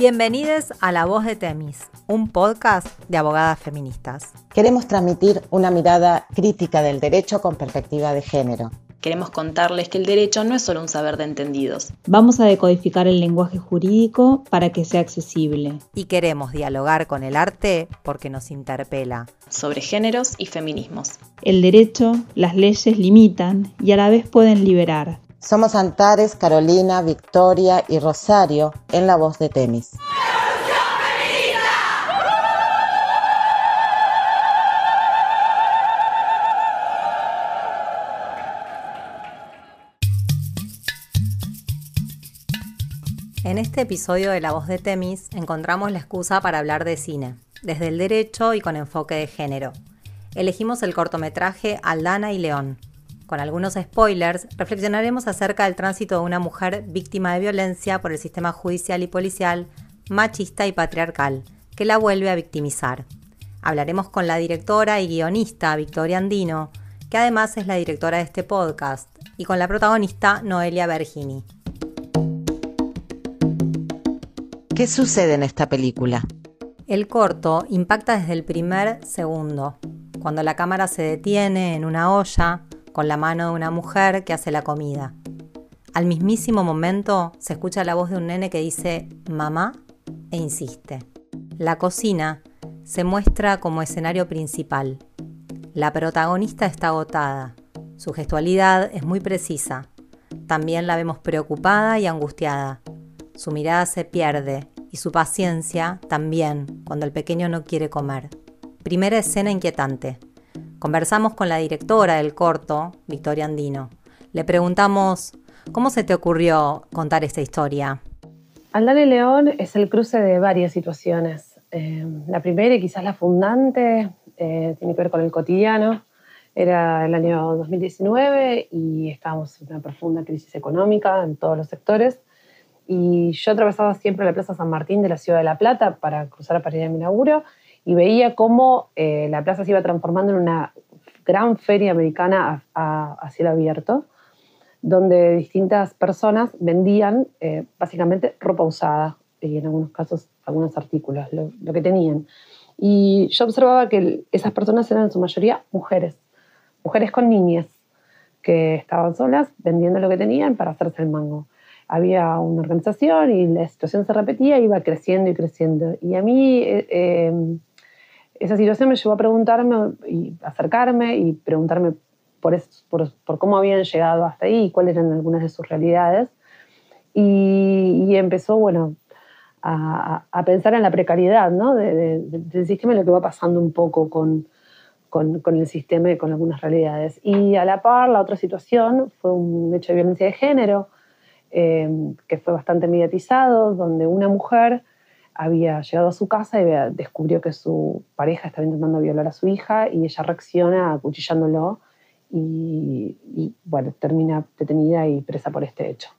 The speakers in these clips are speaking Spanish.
Bienvenidos a La Voz de Temis, un podcast de abogadas feministas. Queremos transmitir una mirada crítica del derecho con perspectiva de género. Queremos contarles que el derecho no es solo un saber de entendidos. Vamos a decodificar el lenguaje jurídico para que sea accesible. Y queremos dialogar con el arte porque nos interpela. Sobre géneros y feminismos. El derecho, las leyes limitan y a la vez pueden liberar. Somos Antares, Carolina, Victoria y Rosario en la voz de Temis. En este episodio de La Voz de Temis encontramos la excusa para hablar de cine, desde el derecho y con enfoque de género. Elegimos el cortometraje Aldana y León. Con algunos spoilers, reflexionaremos acerca del tránsito de una mujer víctima de violencia por el sistema judicial y policial machista y patriarcal, que la vuelve a victimizar. Hablaremos con la directora y guionista Victoria Andino, que además es la directora de este podcast, y con la protagonista Noelia Bergini. ¿Qué sucede en esta película? El corto impacta desde el primer segundo, cuando la cámara se detiene en una olla con la mano de una mujer que hace la comida. Al mismísimo momento se escucha la voz de un nene que dice mamá e insiste. La cocina se muestra como escenario principal. La protagonista está agotada. Su gestualidad es muy precisa. También la vemos preocupada y angustiada. Su mirada se pierde y su paciencia también cuando el pequeño no quiere comer. Primera escena inquietante. Conversamos con la directora del corto, Victoria Andino. Le preguntamos, ¿cómo se te ocurrió contar esta historia? Aldana y León es el cruce de varias situaciones. Eh, la primera y quizás la fundante eh, tiene que ver con el cotidiano. Era el año 2019 y estábamos en una profunda crisis económica en todos los sectores y yo atravesaba siempre la Plaza San Martín de la Ciudad de La Plata para cruzar para ir a mi laburo y veía cómo eh, la plaza se iba transformando en una gran feria americana a, a, cielo abierto, donde distintas personas vendían eh, básicamente ropa usada y en algunos casos algunos artículos, lo, lo, que tenían. Y yo observaba que esas personas eran en su mayoría mujeres, mujeres con niñas que estaban solas vendiendo lo que tenían para hacerse el mango había una organización y la situación se repetía, iba creciendo y creciendo. Y a mí eh, eh, esa situación me llevó a preguntarme y acercarme y preguntarme por, por, por, cómo habían llegado hasta ahí y cuáles eran algunas de sus realidades. Y, y empezó, bueno, a, a, pensar en la precariedad ¿no? de, de, del sistema y lo que va pasando un poco con, con, con, el sistema y con algunas realidades. Y a la par, la otra situación fue un hecho de violencia de género, eh, que fue bastante mediatizado, donde una mujer había llegado a su casa y descubrió que su pareja estaba intentando violar a su hija y ella reacciona acuchillándolo y, y bueno, termina detenida y presa por este hecho.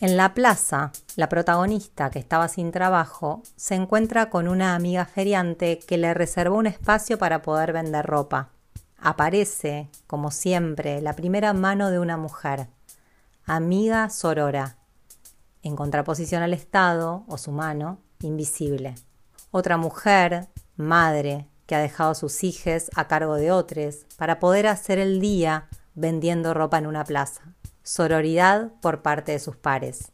En la plaza, la protagonista, que estaba sin trabajo, se encuentra con una amiga feriante que le reservó un espacio para poder vender ropa aparece, como siempre, la primera mano de una mujer, amiga sorora, en contraposición al Estado o su mano invisible. Otra mujer, madre, que ha dejado a sus hijos a cargo de otros para poder hacer el día vendiendo ropa en una plaza. Sororidad por parte de sus pares.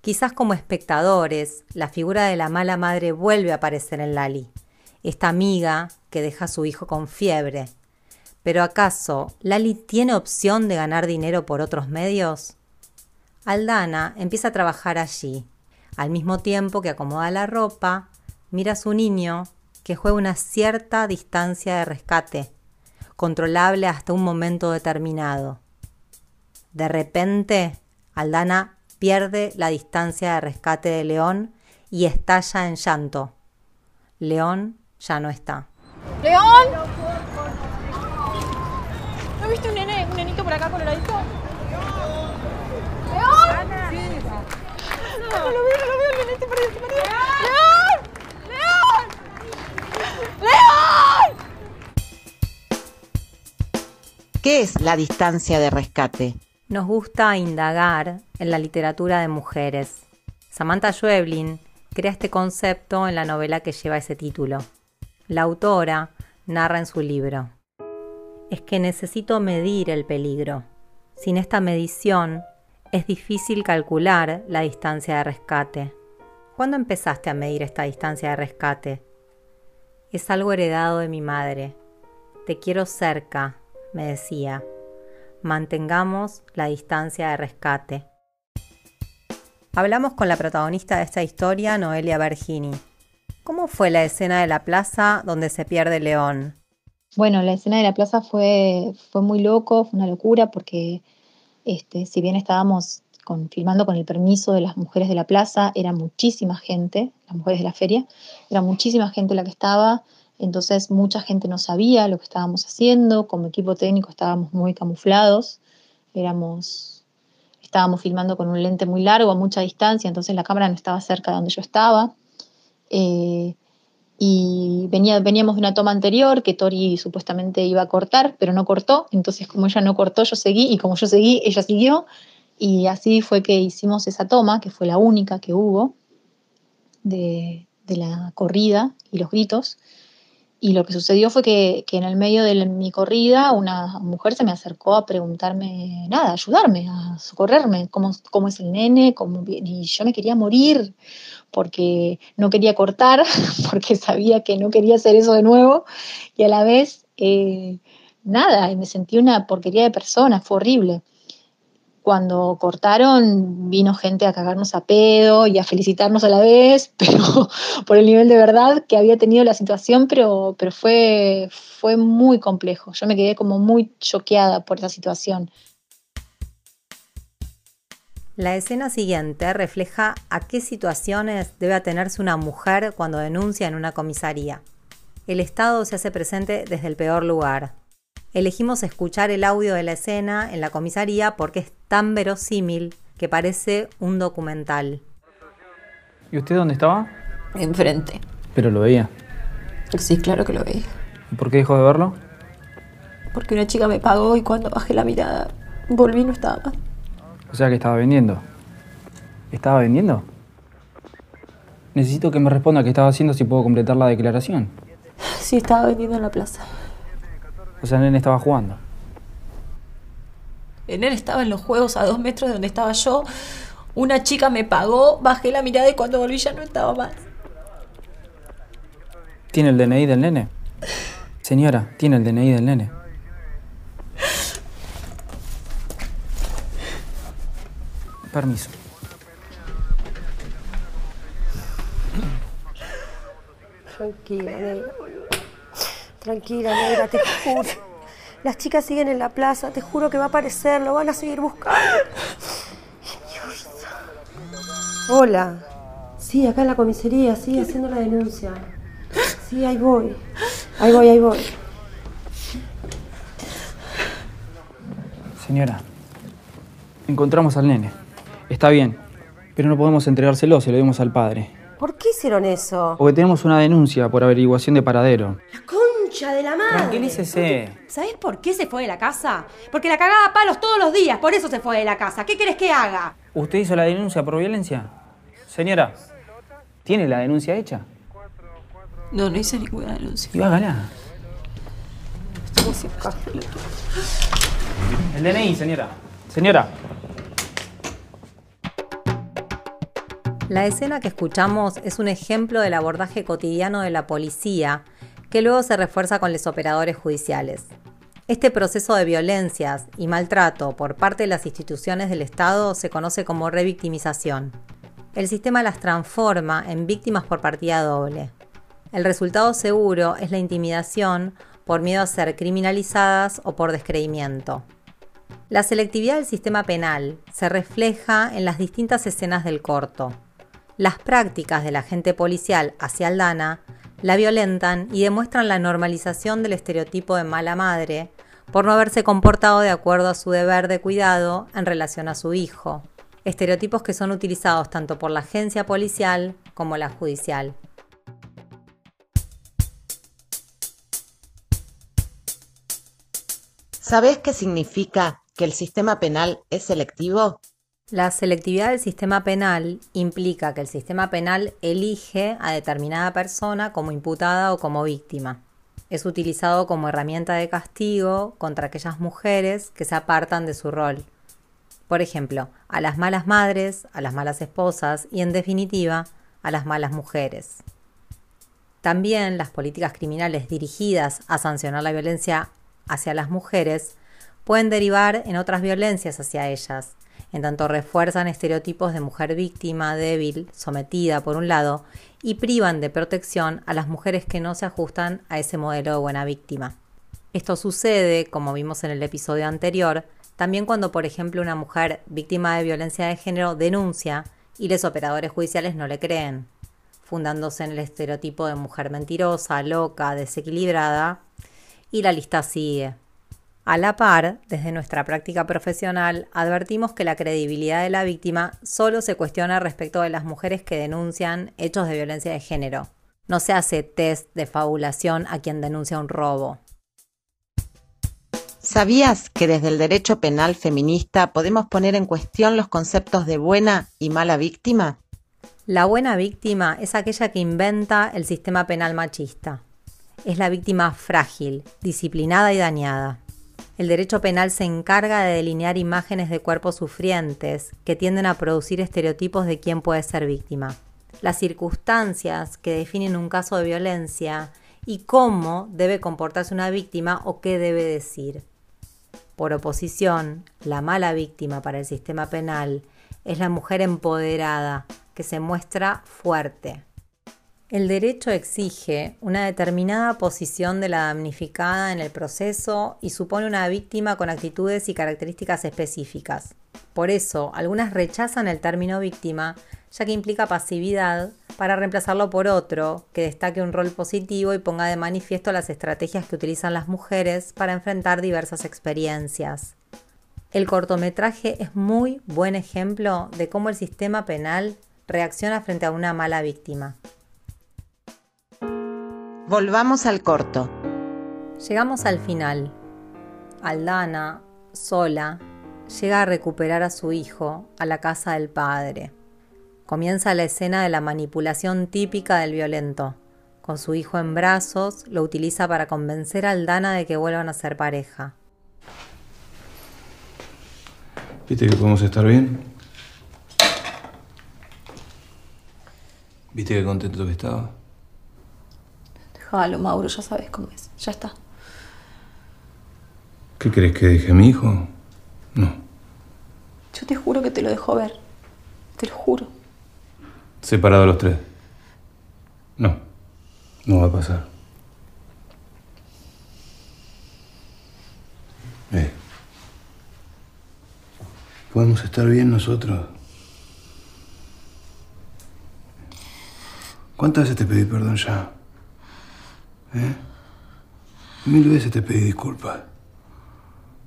Quizás como espectadores, la figura de la mala madre vuelve a aparecer en Lali, esta amiga que deja a su hijo con fiebre ¿Pero acaso Lali tiene opción de ganar dinero por otros medios? Aldana empieza a trabajar allí. Al mismo tiempo que acomoda la ropa, mira a su niño que juega una cierta distancia de rescate, controlable hasta un momento determinado. De repente, Aldana pierde la distancia de rescate de León y estalla en llanto. León ya no está. ¡León! ¿No viste un nene, un nenito por acá coloradito? ¿León? No, no lo lo veo. ¿Qué es la distancia de rescate? Nos gusta indagar en la literatura de mujeres. Samantha Schweblin crea este concepto en la novela que lleva ese título. La autora narra en su libro. Es que necesito medir el peligro. Sin esta medición es difícil calcular la distancia de rescate. ¿Cuándo empezaste a medir esta distancia de rescate? Es algo heredado de mi madre. Te quiero cerca, me decía. Mantengamos la distancia de rescate. Hablamos con la protagonista de esta historia, Noelia Bergini. ¿Cómo fue la escena de la plaza donde se pierde León? Bueno, la escena de la plaza fue, fue muy loco, fue una locura porque este, si bien estábamos con, filmando con el permiso de las mujeres de la plaza, era muchísima gente, las mujeres de la feria, era muchísima gente la que estaba, entonces mucha gente no sabía lo que estábamos haciendo, como equipo técnico estábamos muy camuflados, estábamos filmando con un lente muy largo a mucha distancia, entonces la cámara no estaba cerca de donde yo estaba. Eh, y venía, veníamos de una toma anterior que Tori supuestamente iba a cortar, pero no cortó, entonces como ella no cortó, yo seguí, y como yo seguí, ella siguió, y así fue que hicimos esa toma, que fue la única que hubo de la corrida y los gritos. Y lo que sucedió fue que, que, en el medio de mi corrida una mujer se me acercó a preguntarme, nada, a ayudarme, a socorrerme, cómo, cómo es el nene, cómo, y yo me quería morir porque no quería cortar, porque sabía que no quería hacer eso de nuevo, y a la vez, eh, nada, me sentí una porquería de persona, fue horrible cuando cortaron vino gente a cagarnos a pedo y a felicitarnos a la vez, pero por el nivel de verdad que había tenido la situación, pero, pero fue, fue muy complejo. Yo me quedé como muy choqueada por esa situación. La escena siguiente refleja a qué situaciones debe atenerse una mujer cuando denuncia en una comisaría. El Estado se hace presente desde el peor lugar, Elegimos escuchar el audio de la escena en la comisaría porque es tan verosímil que parece un documental. ¿Y usted dónde estaba? Enfrente. ¿Pero lo veía? Sí, claro que lo veía. ¿Y por qué dejó de verlo? Porque una chica me pagó y cuando bajé la mirada volví y no estaba más. O sea que estaba vendiendo. ¿Estaba vendiendo? Necesito que me responda qué estaba haciendo si puedo completar la declaración. Sí, estaba vendiendo en la plaza. O sea, el nene estaba jugando. El nene estaba en los juegos a dos metros de donde estaba yo. Una chica me pagó, bajé la mirada y cuando volví ya no estaba más. ¿Tiene el DNI del nene? Señora, ¿tiene el DNI del nene? Permiso. Tranquila, negra. Tranquila, negra, te juro. Las chicas siguen en la plaza, te juro que va a aparecer, lo van a seguir buscando. Hola. Sí, acá en la comisaría, sí, haciendo la denuncia. Sí, ahí voy. Ahí voy, ahí voy. Señora, encontramos al nene. Está bien, pero no podemos entregárselo, se lo dimos al padre. ¿Por qué hicieron eso? Porque tenemos una denuncia por averiguación de paradero. La concha de la madre. Tranquilícese. ¿Sabes por qué se fue de la casa? Porque la cagaba a palos todos los días, por eso se fue de la casa. ¿Qué querés que haga? ¿Usted hizo la denuncia por violencia? Señora, ¿tiene la denuncia hecha? No, no hice ninguna denuncia. Y hágala. El DNI, señora. Señora. La escena que escuchamos es un ejemplo del abordaje cotidiano de la policía que luego se refuerza con los operadores judiciales. Este proceso de violencias y maltrato por parte de las instituciones del Estado se conoce como revictimización. El sistema las transforma en víctimas por partida doble. El resultado seguro es la intimidación por miedo a ser criminalizadas o por descreimiento. La selectividad del sistema penal se refleja en las distintas escenas del corto. Las prácticas del agente policial hacia Aldana la violentan y demuestran la normalización del estereotipo de mala madre por no haberse comportado de acuerdo a su deber de cuidado en relación a su hijo, estereotipos que son utilizados tanto por la agencia policial como la judicial. ¿Sabés qué significa que el sistema penal es selectivo? La selectividad del sistema penal implica que el sistema penal elige a determinada persona como imputada o como víctima. Es utilizado como herramienta de castigo contra aquellas mujeres que se apartan de su rol. Por ejemplo, a las malas madres, a las malas esposas y, en definitiva, a las malas mujeres. También las políticas criminales dirigidas a sancionar la violencia hacia las mujeres pueden derivar en otras violencias hacia ellas, en tanto refuerzan estereotipos de mujer víctima, débil, sometida por un lado, y privan de protección a las mujeres que no se ajustan a ese modelo de buena víctima. Esto sucede, como vimos en el episodio anterior, también cuando, por ejemplo, una mujer víctima de violencia de género denuncia y los operadores judiciales no le creen, fundándose en el estereotipo de mujer mentirosa, loca, desequilibrada, y la lista sigue. A la par, desde nuestra práctica profesional, advertimos que la credibilidad de la víctima solo se cuestiona respecto de las mujeres que denuncian hechos de violencia de género. No se hace test de fabulación a quien denuncia un robo. ¿Sabías que desde el derecho penal feminista podemos poner en cuestión los conceptos de buena y mala víctima? La buena víctima es aquella que inventa el sistema penal machista. Es la víctima frágil, disciplinada y dañada. El derecho penal se encarga de delinear imágenes de cuerpos sufrientes que tienden a producir estereotipos de quién puede ser víctima. Las circunstancias que definen un caso de violencia y cómo debe comportarse una víctima o qué debe decir. Por oposición, la mala víctima para el sistema penal es la mujer empoderada que se muestra fuerte, el derecho exige una determinada posición de la damnificada en el proceso y supone una víctima con actitudes y características específicas. Por eso, algunas rechazan el término víctima, ya que implica pasividad, para reemplazarlo por otro que destaque un rol positivo y ponga de manifiesto las estrategias que utilizan las mujeres para enfrentar diversas experiencias. El cortometraje es muy buen ejemplo de cómo el sistema penal reacciona frente a una mala víctima. Volvamos al corto. Llegamos al final. Aldana, sola, llega a recuperar a su hijo a la casa del padre. Comienza la escena de la manipulación típica del violento. Con su hijo en brazos, lo utiliza para convencer a Aldana de que vuelvan a ser pareja. ¿Viste que podemos estar bien? ¿Viste qué contento que estaba? Déjalo, Mauro, ya sabes cómo es. Ya está. ¿Qué crees que deje a mi hijo? No. Yo te juro que te lo dejo ver. Te lo juro. Separados los tres. No. No va a pasar. Eh. Podemos estar bien nosotros. ¿Cuántas veces te pedí perdón ya? ¿Eh? Mil veces te pedí disculpas.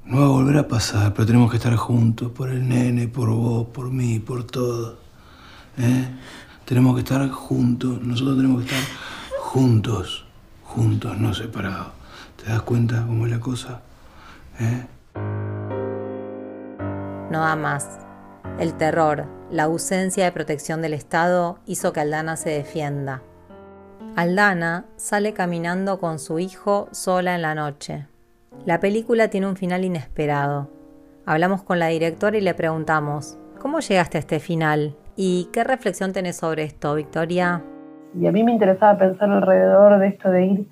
No va a volver a pasar, pero tenemos que estar juntos por el nene, por vos, por mí, por todo. ¿Eh? Tenemos que estar juntos, nosotros tenemos que estar juntos, juntos, no separados. ¿Te das cuenta cómo es la cosa? ¿Eh? No da más. El terror, la ausencia de protección del Estado hizo que Aldana se defienda. Aldana sale caminando con su hijo sola en la noche. La película tiene un final inesperado. Hablamos con la directora y le preguntamos, ¿cómo llegaste a este final? ¿Y qué reflexión tenés sobre esto, Victoria? Y a mí me interesaba pensar alrededor de esto de ir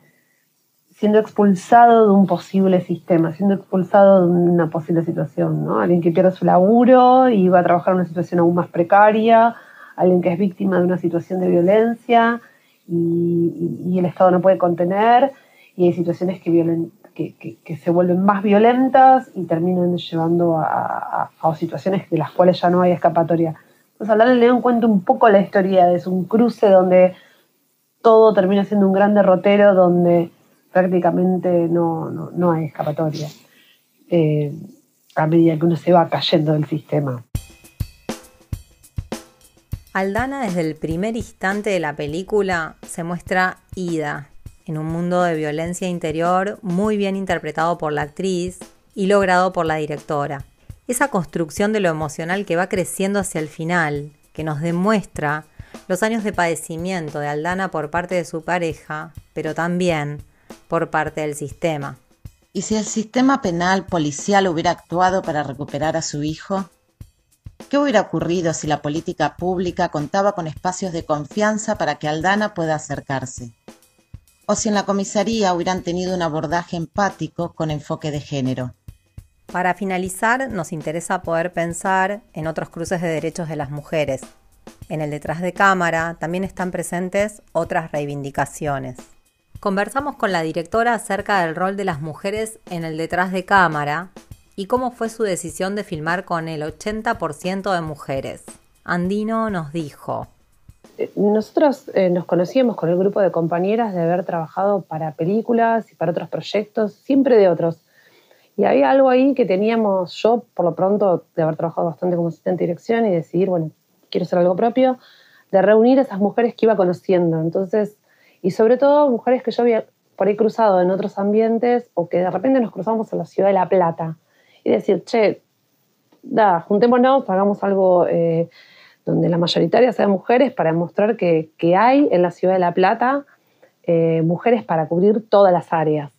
siendo expulsado de un posible sistema, siendo expulsado de una posible situación, ¿no? Alguien que pierde su laburo y va a trabajar en una situación aún más precaria, alguien que es víctima de una situación de violencia, y, el Estado no puede contener y hay situaciones que, que, se vuelven más violentas y terminan llevando a, situaciones de las cuales ya no hay escapatoria. Entonces, hablar del León cuenta un poco la historia, es un cruce donde todo termina siendo un gran derrotero, donde prácticamente no, no, hay escapatoria, eh, a medida que uno se va cayendo del sistema. Aldana desde el primer instante de la película se muestra ida en un mundo de violencia interior muy bien interpretado por la actriz y logrado por la directora. Esa construcción de lo emocional que va creciendo hacia el final, que nos demuestra los años de padecimiento de Aldana por parte de su pareja, pero también por parte del sistema. ¿Y si el sistema penal policial hubiera actuado para recuperar a su hijo? ¿Qué hubiera ocurrido si la política pública contaba con espacios de confianza para que Aldana pueda acercarse? ¿O si en la comisaría hubieran tenido un abordaje empático con enfoque de género? Para finalizar, nos interesa poder pensar en otros cruces de derechos de las mujeres. En el detrás de cámara también están presentes otras reivindicaciones. Conversamos con la directora acerca del rol de las mujeres en el detrás de cámara y cómo fue su decisión de filmar con el 80% de mujeres. Andino nos dijo. Eh, nosotros eh, nos conocíamos con el grupo de compañeras de haber trabajado para películas y para otros proyectos, siempre de otros. Y había algo ahí que teníamos, yo por lo pronto, de haber trabajado bastante como asistente de dirección y decidir, bueno, quiero hacer algo propio, de reunir a esas mujeres que iba conociendo. Entonces, y sobre todo mujeres que yo había por ahí cruzado en otros ambientes o que de repente nos cruzamos en la ciudad de La Plata y decir, che, da, juntémonos, hagamos algo eh, donde la mayoritaria sea mujeres para mostrar que, hay en la ciudad de La Plata eh, mujeres para cubrir todas las áreas.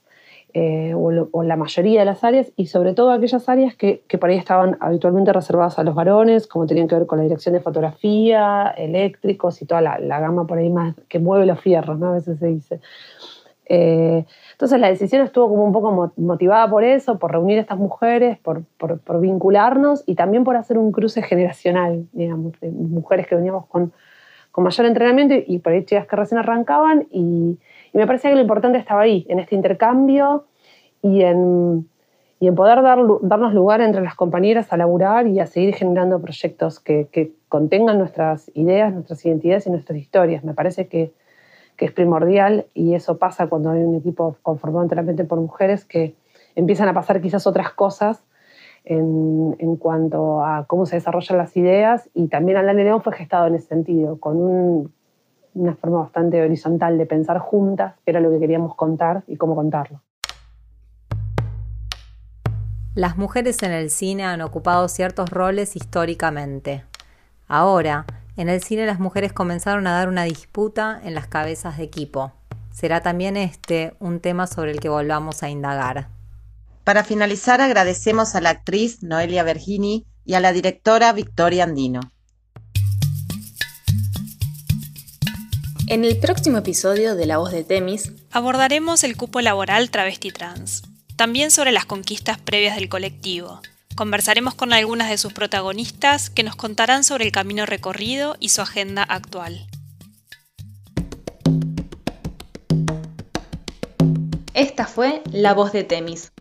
Eh, o, la mayoría de las áreas, y sobre todo aquellas áreas que, por ahí estaban habitualmente reservadas a los varones, como tenían que ver con la dirección de fotografía, eléctricos y toda la, gama por ahí más que mueve los fierros, ¿no? A veces se dice. Eh, entonces la decisión estuvo como un poco motivada por eso, por reunir a estas mujeres, por, por, vincularnos y también por hacer un cruce generacional, digamos, mujeres que veníamos con, con mayor entrenamiento y, por ahí chicas que recién arrancaban y me parecía que lo importante estaba ahí, en este intercambio y en, y en poder dar, darnos lugar entre las compañeras a laburar y a seguir generando proyectos que contengan nuestras ideas, nuestras identidades y nuestras historias. Me parece que, que, es primordial y eso pasa cuando hay un equipo conformado enteramente por mujeres que empiezan a pasar quizás otras cosas en, cuanto a cómo se desarrollan las ideas y también Alan León fue gestado en ese sentido, con un, una forma bastante horizontal de pensar juntas, era lo que queríamos contar y cómo contarlo. Las mujeres en el cine han ocupado ciertos roles históricamente. Ahora, en el cine las mujeres comenzaron a dar una disputa en las cabezas de equipo. Será también este un tema sobre el que volvamos a indagar. Para finalizar, agradecemos a la actriz Noelia Vergini y a la directora Victoria Andino. En el próximo episodio de La Voz de Temis abordaremos el cupo laboral travesti trans, también sobre las conquistas previas del colectivo. Conversaremos con algunas de sus protagonistas que nos contarán sobre el camino recorrido y su agenda actual. Esta fue La Voz de Temis,